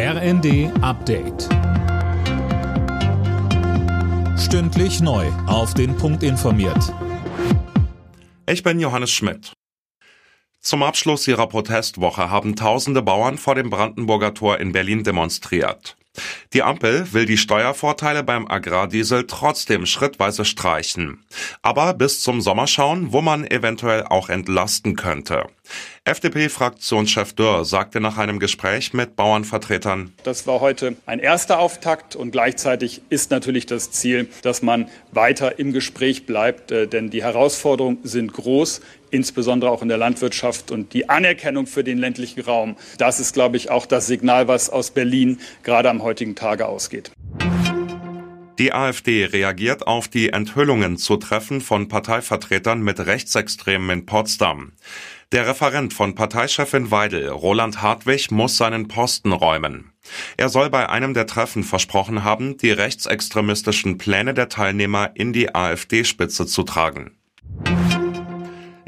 RND Update. Stündlich neu. Auf den Punkt informiert. Ich bin Johannes Schmidt. Zum Abschluss ihrer Protestwoche haben tausende Bauern vor dem Brandenburger Tor in Berlin demonstriert. Die Ampel will die Steuervorteile beim Agrardiesel trotzdem schrittweise streichen. Aber bis zum Sommer schauen, wo man eventuell auch entlasten könnte. FDP-Fraktionschef Dürr sagte nach einem Gespräch mit Bauernvertretern, Das war heute ein erster Auftakt und gleichzeitig ist natürlich das Ziel, dass man weiter im Gespräch bleibt, äh, denn die Herausforderungen sind groß, insbesondere auch in der Landwirtschaft und die Anerkennung für den ländlichen Raum. Das ist, glaube ich, auch das Signal, was aus Berlin gerade am heutigen Tage ausgeht. Die AfD reagiert auf die Enthüllungen zu Treffen von Parteivertretern mit Rechtsextremen in Potsdam. Der Referent von Parteichefin Weidel, Roland Hartwig, muss seinen Posten räumen. Er soll bei einem der Treffen versprochen haben, die rechtsextremistischen Pläne der Teilnehmer in die AfD-Spitze zu tragen.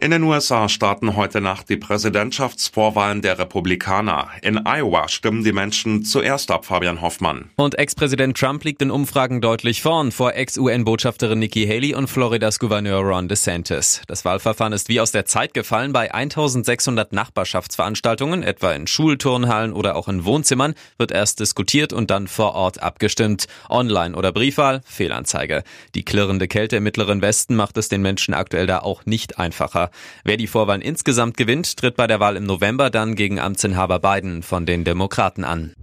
In den USA starten heute Nacht die Präsidentschaftsvorwahlen der Republikaner. In Iowa stimmen die Menschen zuerst ab, Fabian Hoffmann. Und Ex-Präsident Trump liegt in Umfragen deutlich vorn vor Ex-UN-Botschafterin Nikki Haley und Floridas Gouverneur Ron DeSantis. Das Wahlverfahren ist wie aus der Zeit gefallen. Bei 1600 Nachbarschaftsveranstaltungen, etwa in Schulturnhallen oder auch in Wohnzimmern, wird erst diskutiert und dann vor Ort abgestimmt. Online oder Briefwahl, Fehlanzeige. Die klirrende Kälte im mittleren Westen macht es den Menschen aktuell da auch nicht einfacher. Wer die Vorwahlen insgesamt gewinnt, tritt bei der Wahl im November dann gegen Amtsinhaber Biden von den Demokraten an.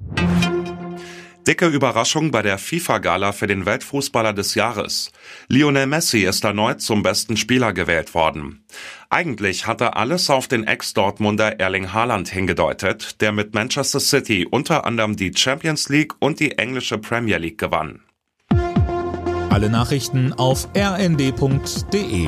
Dicke Überraschung bei der FIFA-Gala für den Weltfußballer des Jahres. Lionel Messi ist erneut zum besten Spieler gewählt worden. Eigentlich hatte alles auf den Ex-Dortmunder Erling Haaland hingedeutet, der mit Manchester City unter anderem die Champions League und die englische Premier League gewann. Alle Nachrichten auf rnd.de